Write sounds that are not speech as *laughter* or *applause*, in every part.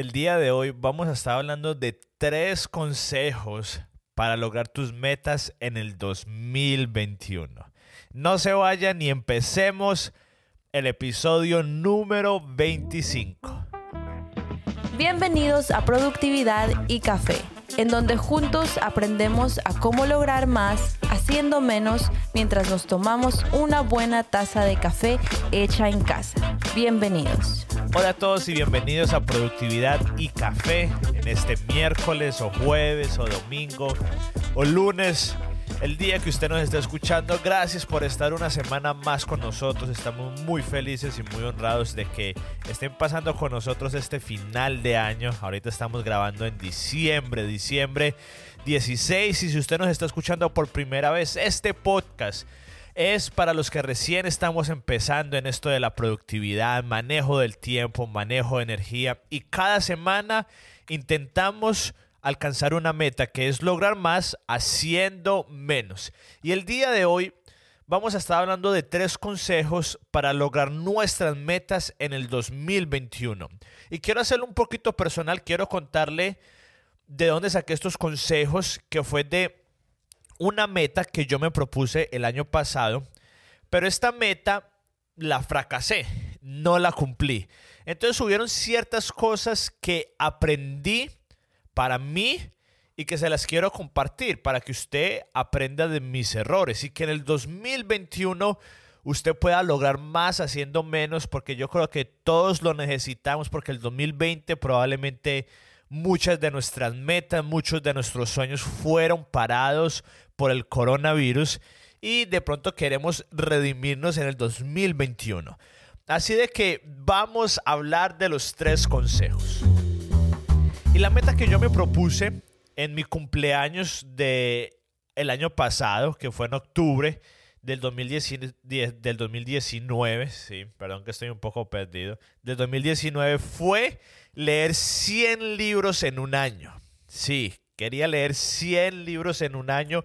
El día de hoy vamos a estar hablando de tres consejos para lograr tus metas en el 2021. No se vayan y empecemos el episodio número 25. Bienvenidos a Productividad y Café en donde juntos aprendemos a cómo lograr más haciendo menos mientras nos tomamos una buena taza de café hecha en casa. Bienvenidos. Hola a todos y bienvenidos a Productividad y Café en este miércoles o jueves o domingo o lunes el día que usted nos está escuchando. Gracias por estar una semana más con nosotros. Estamos muy felices y muy honrados de que estén pasando con nosotros este final de año. Ahorita estamos grabando en diciembre, diciembre 16. Y si usted nos está escuchando por primera vez, este podcast es para los que recién estamos empezando en esto de la productividad, manejo del tiempo, manejo de energía. Y cada semana intentamos alcanzar una meta que es lograr más haciendo menos. Y el día de hoy vamos a estar hablando de tres consejos para lograr nuestras metas en el 2021. Y quiero hacerlo un poquito personal, quiero contarle de dónde saqué estos consejos, que fue de una meta que yo me propuse el año pasado, pero esta meta la fracasé, no la cumplí. Entonces hubieron ciertas cosas que aprendí para mí y que se las quiero compartir para que usted aprenda de mis errores y que en el 2021 usted pueda lograr más haciendo menos porque yo creo que todos lo necesitamos porque el 2020 probablemente muchas de nuestras metas, muchos de nuestros sueños fueron parados por el coronavirus y de pronto queremos redimirnos en el 2021. Así de que vamos a hablar de los tres consejos. Y la meta que yo me propuse en mi cumpleaños de el año pasado, que fue en octubre del, 2010, del 2019, sí, perdón que estoy un poco perdido, del 2019 fue leer 100 libros en un año. Sí, quería leer 100 libros en un año.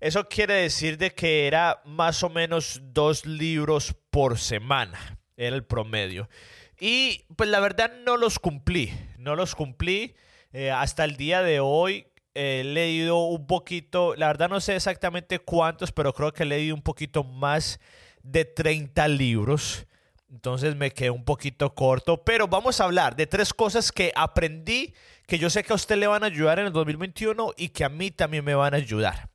Eso quiere decir de que era más o menos dos libros por semana, era el promedio. Y pues la verdad no los cumplí, no los cumplí. Eh, hasta el día de hoy he leído un poquito, la verdad no sé exactamente cuántos, pero creo que he leído un poquito más de 30 libros. Entonces me quedé un poquito corto, pero vamos a hablar de tres cosas que aprendí que yo sé que a usted le van a ayudar en el 2021 y que a mí también me van a ayudar.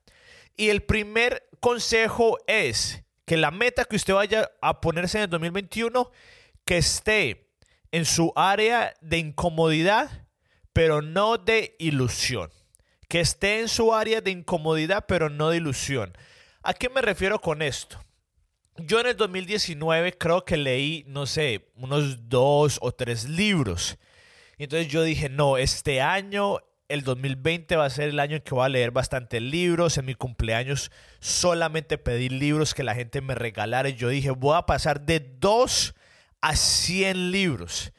Y el primer consejo es que la meta que usted vaya a ponerse en el 2021 que esté en su área de incomodidad, pero no de ilusión. Que esté en su área de incomodidad, pero no de ilusión. ¿A qué me refiero con esto? Yo en el 2019 creo que leí, no sé, unos dos o tres libros. Y entonces yo dije, no, este año, el 2020 va a ser el año en que voy a leer bastantes libros. En mi cumpleaños solamente pedí libros que la gente me regalara. Y yo dije, voy a pasar de dos a 100 libros.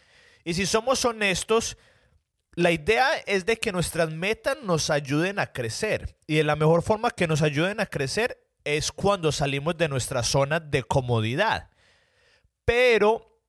Y si somos honestos, la idea es de que nuestras metas nos ayuden a crecer. Y de la mejor forma que nos ayuden a crecer es cuando salimos de nuestra zona de comodidad. Pero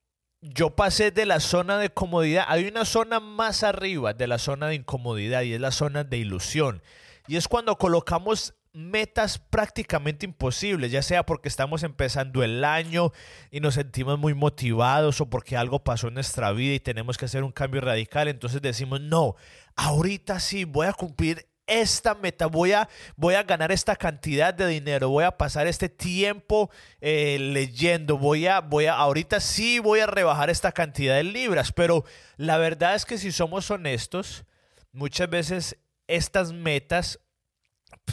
yo pasé de la zona de comodidad, hay una zona más arriba de la zona de incomodidad y es la zona de ilusión. Y es cuando colocamos metas prácticamente imposibles, ya sea porque estamos empezando el año y nos sentimos muy motivados o porque algo pasó en nuestra vida y tenemos que hacer un cambio radical, entonces decimos, no, ahorita sí voy a cumplir esta meta, voy a, voy a ganar esta cantidad de dinero, voy a pasar este tiempo eh, leyendo, voy a, voy a, ahorita sí voy a rebajar esta cantidad de libras, pero la verdad es que si somos honestos, muchas veces estas metas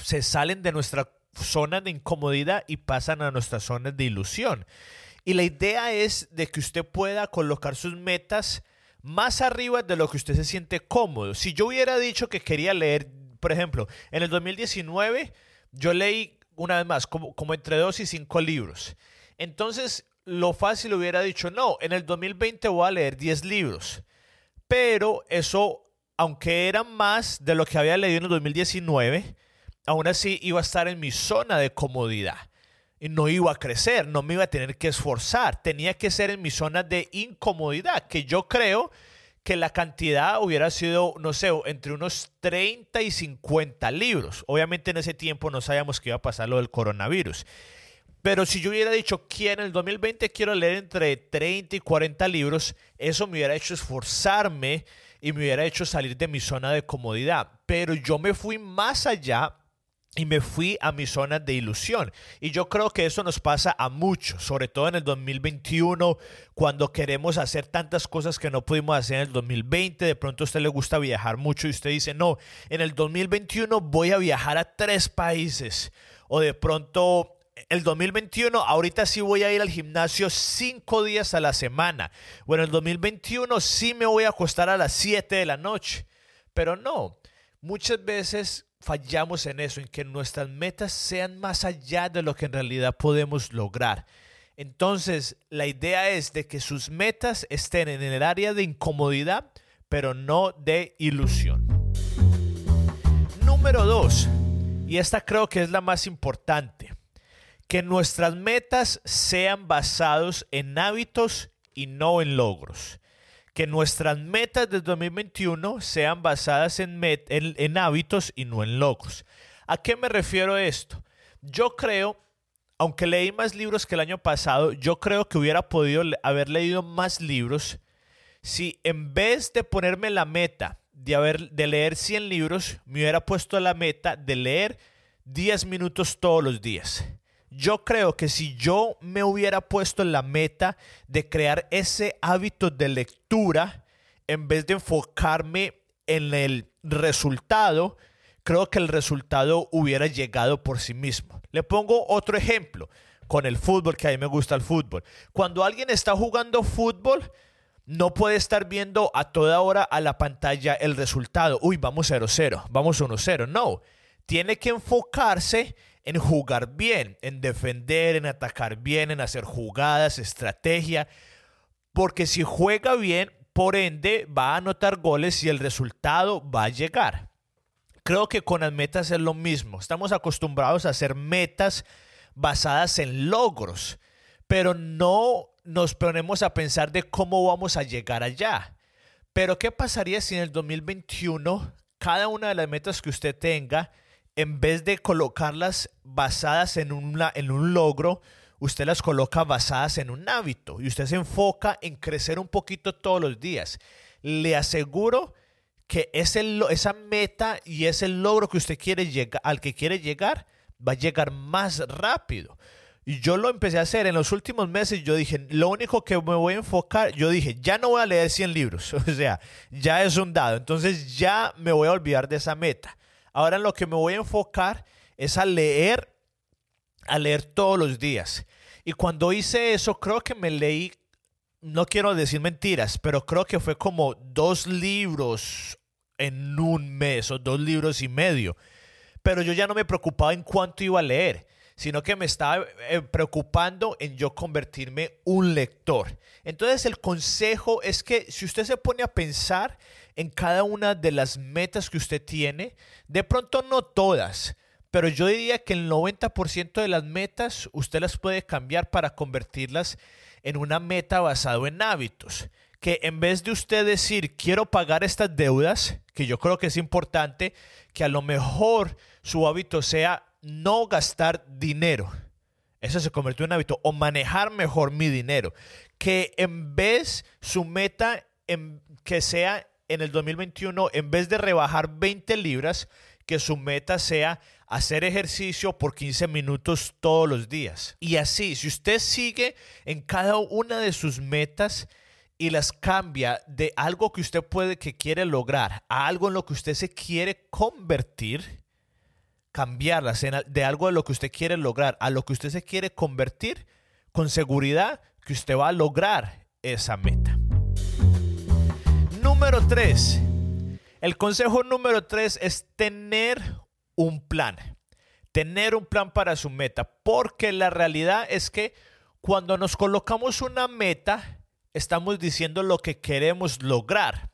se salen de nuestra zona de incomodidad y pasan a nuestra zona de ilusión. Y la idea es de que usted pueda colocar sus metas más arriba de lo que usted se siente cómodo. Si yo hubiera dicho que quería leer, por ejemplo, en el 2019 yo leí una vez más como, entre dos y cinco libros. Entonces, lo fácil hubiera dicho, no, en el 2020 voy a leer 10 libros. Pero eso, aunque era más de lo que había leído en el 2019, aún así iba a estar en mi zona de comodidad. Y no iba a crecer, no me iba a tener que esforzar. Tenía que ser en mi zona de incomodidad, que yo creo que la cantidad hubiera sido, no sé, entre unos 30 y 50 libros. Obviamente en ese tiempo no sabíamos que iba a pasar lo del coronavirus. Pero si yo hubiera dicho que en el 2020 quiero leer entre 30 y 40 libros, eso me hubiera hecho esforzarme y me hubiera hecho salir de mi zona de comodidad. Pero yo me fui más allá y me fui a mi zona de ilusión. Y yo creo que eso nos pasa a muchos, sobre todo en el 2021, cuando queremos hacer tantas cosas que no pudimos hacer en el 2020. De pronto a usted le gusta viajar mucho y usted dice, no, en el 2021 voy a viajar a tres países. O de pronto el 2021, ahorita sí voy a ir al gimnasio cinco días a la semana. Bueno, el 2021 sí me voy a acostar a las 7 de la noche. Pero no, muchas veces fallamos en eso, en que nuestras metas sean más allá de lo que en realidad podemos lograr. Entonces, la idea es de que sus metas estén en el área de incomodidad, pero no de ilusión. Número dos, y esta creo que es la más importante, que nuestras metas sean basados en hábitos y no en logros que nuestras metas del 2021 sean basadas en, en, hábitos y no en logros. ¿A qué me refiero esto? Yo creo, aunque leí más libros que el año pasado, yo creo que hubiera podido haber leído más libros si en vez de ponerme la meta de, haber, de leer 100 libros, me hubiera puesto la meta de leer 10 minutos todos los días. Yo creo que si yo me hubiera puesto en la meta de crear ese hábito de lectura, en vez de enfocarme en el resultado, creo que el resultado hubiera llegado por sí mismo. Le pongo otro ejemplo con el fútbol, que a mí me gusta el fútbol. Cuando alguien está jugando fútbol, no puede estar viendo a toda hora a la pantalla el resultado. Uy, vamos 0-0, vamos 1-0. No, tiene que enfocarse en jugar bien, en defender, en atacar bien, en hacer jugadas, estrategia. Porque si juega bien, por ende va a anotar goles y el resultado va a llegar. Creo que con las metas es lo mismo. Estamos acostumbrados a hacer metas basadas en logros, pero no nos ponemos a pensar de cómo vamos a llegar allá. Pero ¿qué pasaría si en el 2021 cada una de las metas que usted tenga en vez de colocarlas basadas en, en un logro, usted las coloca basadas en un hábito y usted se enfoca en crecer un poquito todos los días. Le aseguro que esa meta y ese logro que usted quiere llegar, al que quiere llegar, va a llegar más rápido. Y yo lo empecé a hacer en los últimos meses. Yo dije, lo único que me voy a enfocar, yo dije, ya no voy a leer 100 libros. *laughs* O sea, ya es un dado. Entonces ya me voy a olvidar de esa meta. Ahora en lo que me voy a enfocar es a leer, a leer todos los días. Y cuando hice eso, creo que me leí, no quiero decir mentiras, pero creo que fue como dos libros en un mes o dos libros y medio. Pero yo ya no me preocupaba en cuánto iba a leer sino que me estaba eh, preocupando en yo convertirme un lector. Entonces el consejo es que si usted se pone a pensar en cada una de las metas que usted tiene, de pronto no todas, pero yo diría que el 90% de las metas usted las puede cambiar para convertirlas en una meta basado en hábitos. Que en vez de usted decir quiero pagar estas deudas, que yo creo que es importante, que a lo mejor su hábito sea no gastar dinero. Eso se convirtió en un hábito. O manejar mejor mi dinero. Que en vez su meta en, que sea en el 2021, en vez de rebajar 20 libras, que su meta sea hacer ejercicio por 15 minutos todos los días. Y así, si usted sigue en cada una de sus metas y las cambia de algo que usted puede que quiere lograr a algo en lo que usted se quiere convertir, cambiarlas de algo de lo que usted quiere lograr a lo que usted se quiere convertir, con seguridad que usted va a lograr esa meta. Número 3. El consejo número 3 es tener un plan. Tener un plan para su meta. Porque la realidad es que cuando nos colocamos una meta, estamos diciendo lo que queremos lograr.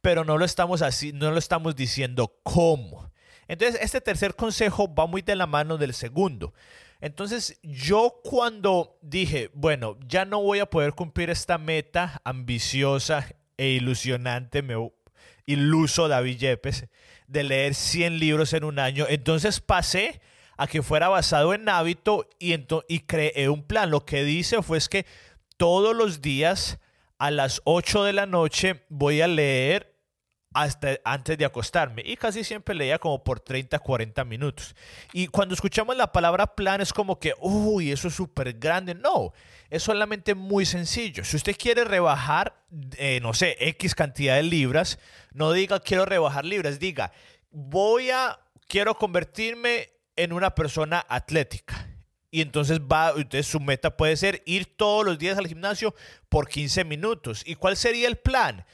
Pero no lo estamos así, no lo estamos diciendo cómo. Entonces, este tercer consejo va muy de la mano del segundo. Entonces, yo cuando dije, bueno, ya no voy a poder cumplir esta meta ambiciosa e ilusionante, me iluso David Yepes, de leer 100 libros en un año. Entonces pasé a que fuera basado en hábito y, y creé un plan. Lo que dice fue es que todos los días a las 8 de la noche voy a leer hasta antes de acostarme y casi siempre leía como por 30, 40 minutos. Y cuando escuchamos la palabra plan es como que, uy, eso es súper grande. No, es solamente muy sencillo. Si usted quiere rebajar, eh, no sé, X cantidad de libras, no diga quiero rebajar libras, diga, voy a, quiero convertirme en una persona atlética. Y entonces va, entonces su meta puede ser ir todos los días al gimnasio por 15 minutos. ¿Y cuál sería el plan?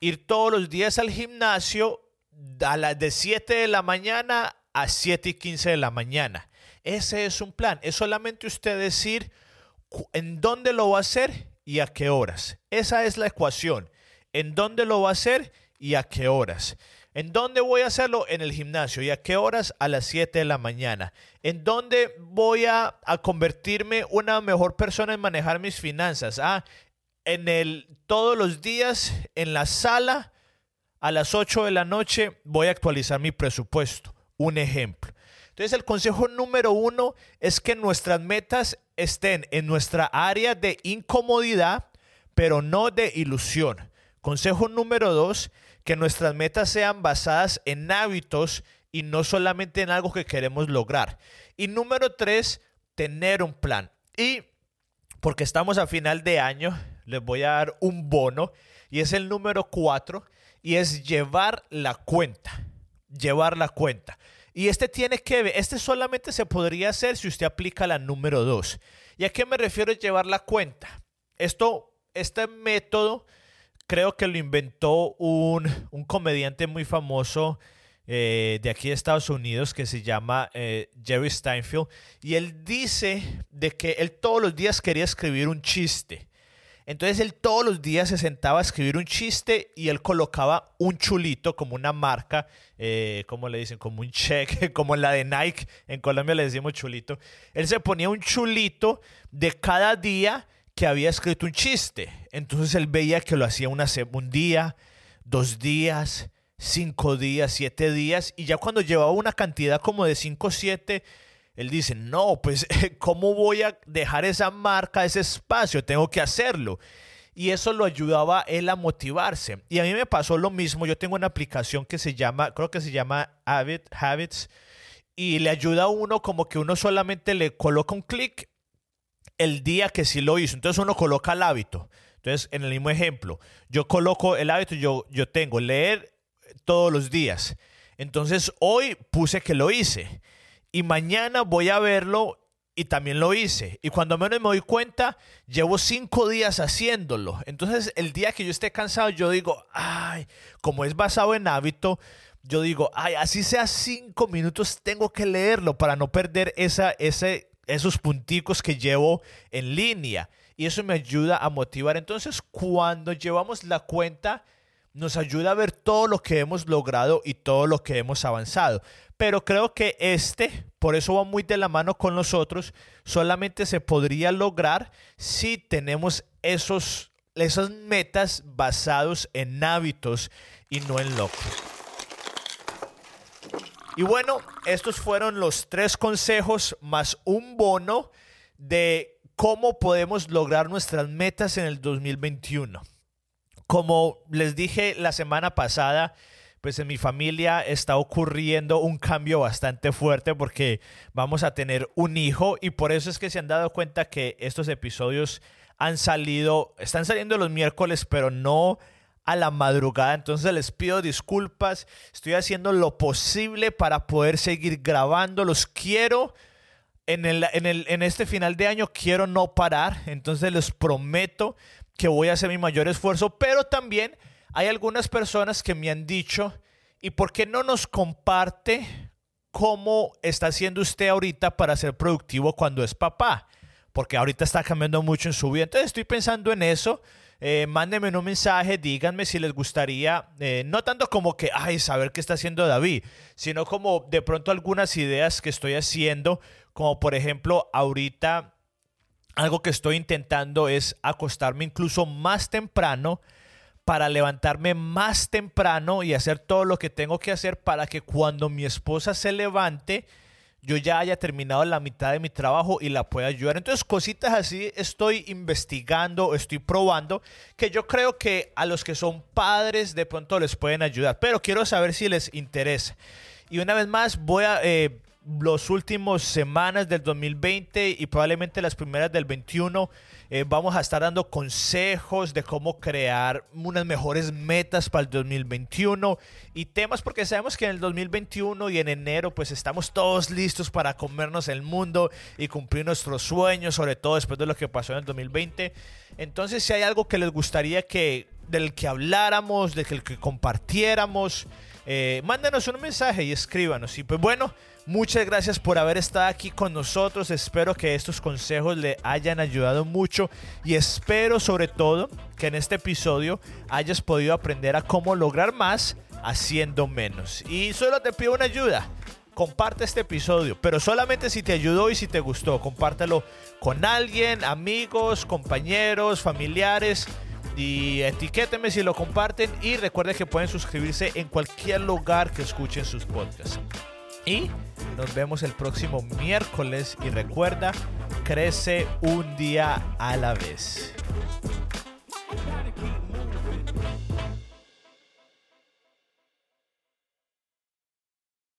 Ir todos los días al gimnasio a las de 7 de la mañana a 7 y 15 de la mañana. Ese es un plan. Es solamente usted decir en dónde lo va a hacer y a qué horas. Esa es la ecuación. En dónde lo va a hacer y a qué horas. ¿En dónde voy a hacerlo? En el gimnasio. ¿Y a qué horas? A las 7 de la mañana. ¿En dónde voy a, a, convertirme una mejor persona en manejar mis finanzas? Ah, en el, todos los días en la sala a las 8 de la noche voy a actualizar mi presupuesto. Un ejemplo. Entonces el consejo número uno es que nuestras metas estén en nuestra área de incomodidad, pero no de ilusión. Consejo número dos, que nuestras metas sean basadas en hábitos y no solamente en algo que queremos lograr. Y número tres, tener un plan. Y porque estamos a final de año, les voy a dar un bono y es el número 4 y es llevar la cuenta. Llevar la cuenta. Y este tiene que ver, este solamente se podría hacer si usted aplica la número 2. ¿Y a qué me refiero llevar la cuenta? Esto, este método creo que lo inventó un, un comediante muy famoso eh, de aquí de Estados Unidos que se llama eh, Jerry Steinfeld. Y él dice de que él todos los días quería escribir un chiste. Entonces él todos los días se sentaba a escribir un chiste y él colocaba un chulito como una marca, eh, como le dicen, como un cheque, *laughs* como la de Nike, en Colombia le decimos chulito. Él se ponía un chulito de cada día que había escrito un chiste. Entonces él veía que lo hacía una, un día, dos días, cinco días, siete días, y ya cuando llevaba una cantidad como de cinco o siete él dice, no, pues, *laughs* ¿cómo voy a dejar esa marca, ese espacio? Tengo que hacerlo. Y eso lo ayudaba él a motivarse. Y a mí me pasó lo mismo. Yo tengo una aplicación que se llama, creo que se llama Habit, Habits, y le ayuda a uno como que uno solamente le coloca un clic el día que sí lo hizo. Entonces uno coloca el hábito. Entonces, en el mismo ejemplo, yo coloco el hábito, yo, yo tengo leer todos los días. Entonces, hoy puse que lo hice y mañana voy a verlo y también lo hice. Y cuando menos me doy cuenta, llevo cinco días haciéndolo. Entonces, el día que yo esté cansado, yo digo, ay, como es basado en hábito, yo digo, ay, así sea cinco minutos, tengo que leerlo para no perder esa, ese, esos punticos que llevo en línea. Y eso me ayuda a motivar. Entonces, cuando llevamos la cuenta, nos ayuda a ver todo lo que hemos logrado y todo lo que hemos avanzado. Pero creo que este, por eso va muy de la mano con nosotros, solamente se podría lograr si tenemos esos, esas metas basados en hábitos y no en logros. Y bueno, estos fueron los tres consejos más un bono de cómo podemos lograr nuestras metas en el 2021. Como les dije la semana pasada, pues en mi familia está ocurriendo un cambio bastante fuerte porque vamos a tener un hijo y por eso es que se han dado cuenta que estos episodios han salido, están saliendo los miércoles, pero no a la madrugada. Entonces les pido disculpas, estoy haciendo lo posible para poder seguir grabando, los quiero. En, el, en, el, en este final de año quiero no parar, entonces les prometo que voy a hacer mi mayor esfuerzo, pero también hay algunas personas que me han dicho, ¿y por qué no nos comparte cómo está haciendo usted ahorita para ser productivo cuando es papá? Porque ahorita está cambiando mucho en su vida. Entonces estoy pensando en eso. Eh, mándenme un mensaje, díganme si les gustaría, eh, no tanto como que, ay, saber qué está haciendo David, sino como de pronto algunas ideas que estoy haciendo, como por ejemplo ahorita algo que estoy intentando es acostarme incluso más temprano para levantarme más temprano y hacer todo lo que tengo que hacer para que cuando mi esposa se levante, yo ya haya terminado la mitad de mi trabajo y la pueda ayudar. Entonces, cositas así estoy investigando, estoy probando, que yo creo que a los que son padres de pronto les pueden ayudar, pero quiero saber si les interesa. Y una vez más, voy a... Eh, los últimos semanas del 2020 y probablemente las primeras del 21 eh, vamos a estar dando consejos de cómo crear unas mejores metas para el 2021 y temas porque sabemos que en el 2021 y en enero pues estamos todos listos para comernos el mundo y cumplir nuestros sueños, sobre todo después de lo que pasó en el 2020. Entonces si hay algo que les gustaría que del que habláramos, del que compartiéramos, eh, un mensaje y escríbanos. Y pues bueno, muchas gracias por haber estado aquí con nosotros. Espero que estos consejos le hayan ayudado mucho y espero sobre todo que en este episodio hayas podido aprender a cómo lograr más haciendo menos. Y solo te pido una ayuda. Comparte este episodio, pero solamente si te ayudó y si te gustó. Compártelo con alguien, amigos, compañeros, familiares y etiquétenme si lo comparten y recuerden que pueden suscribirse en cualquier lugar que escuchen sus podcasts. Y nos vemos el próximo miércoles y recuerda, crece un día a la vez.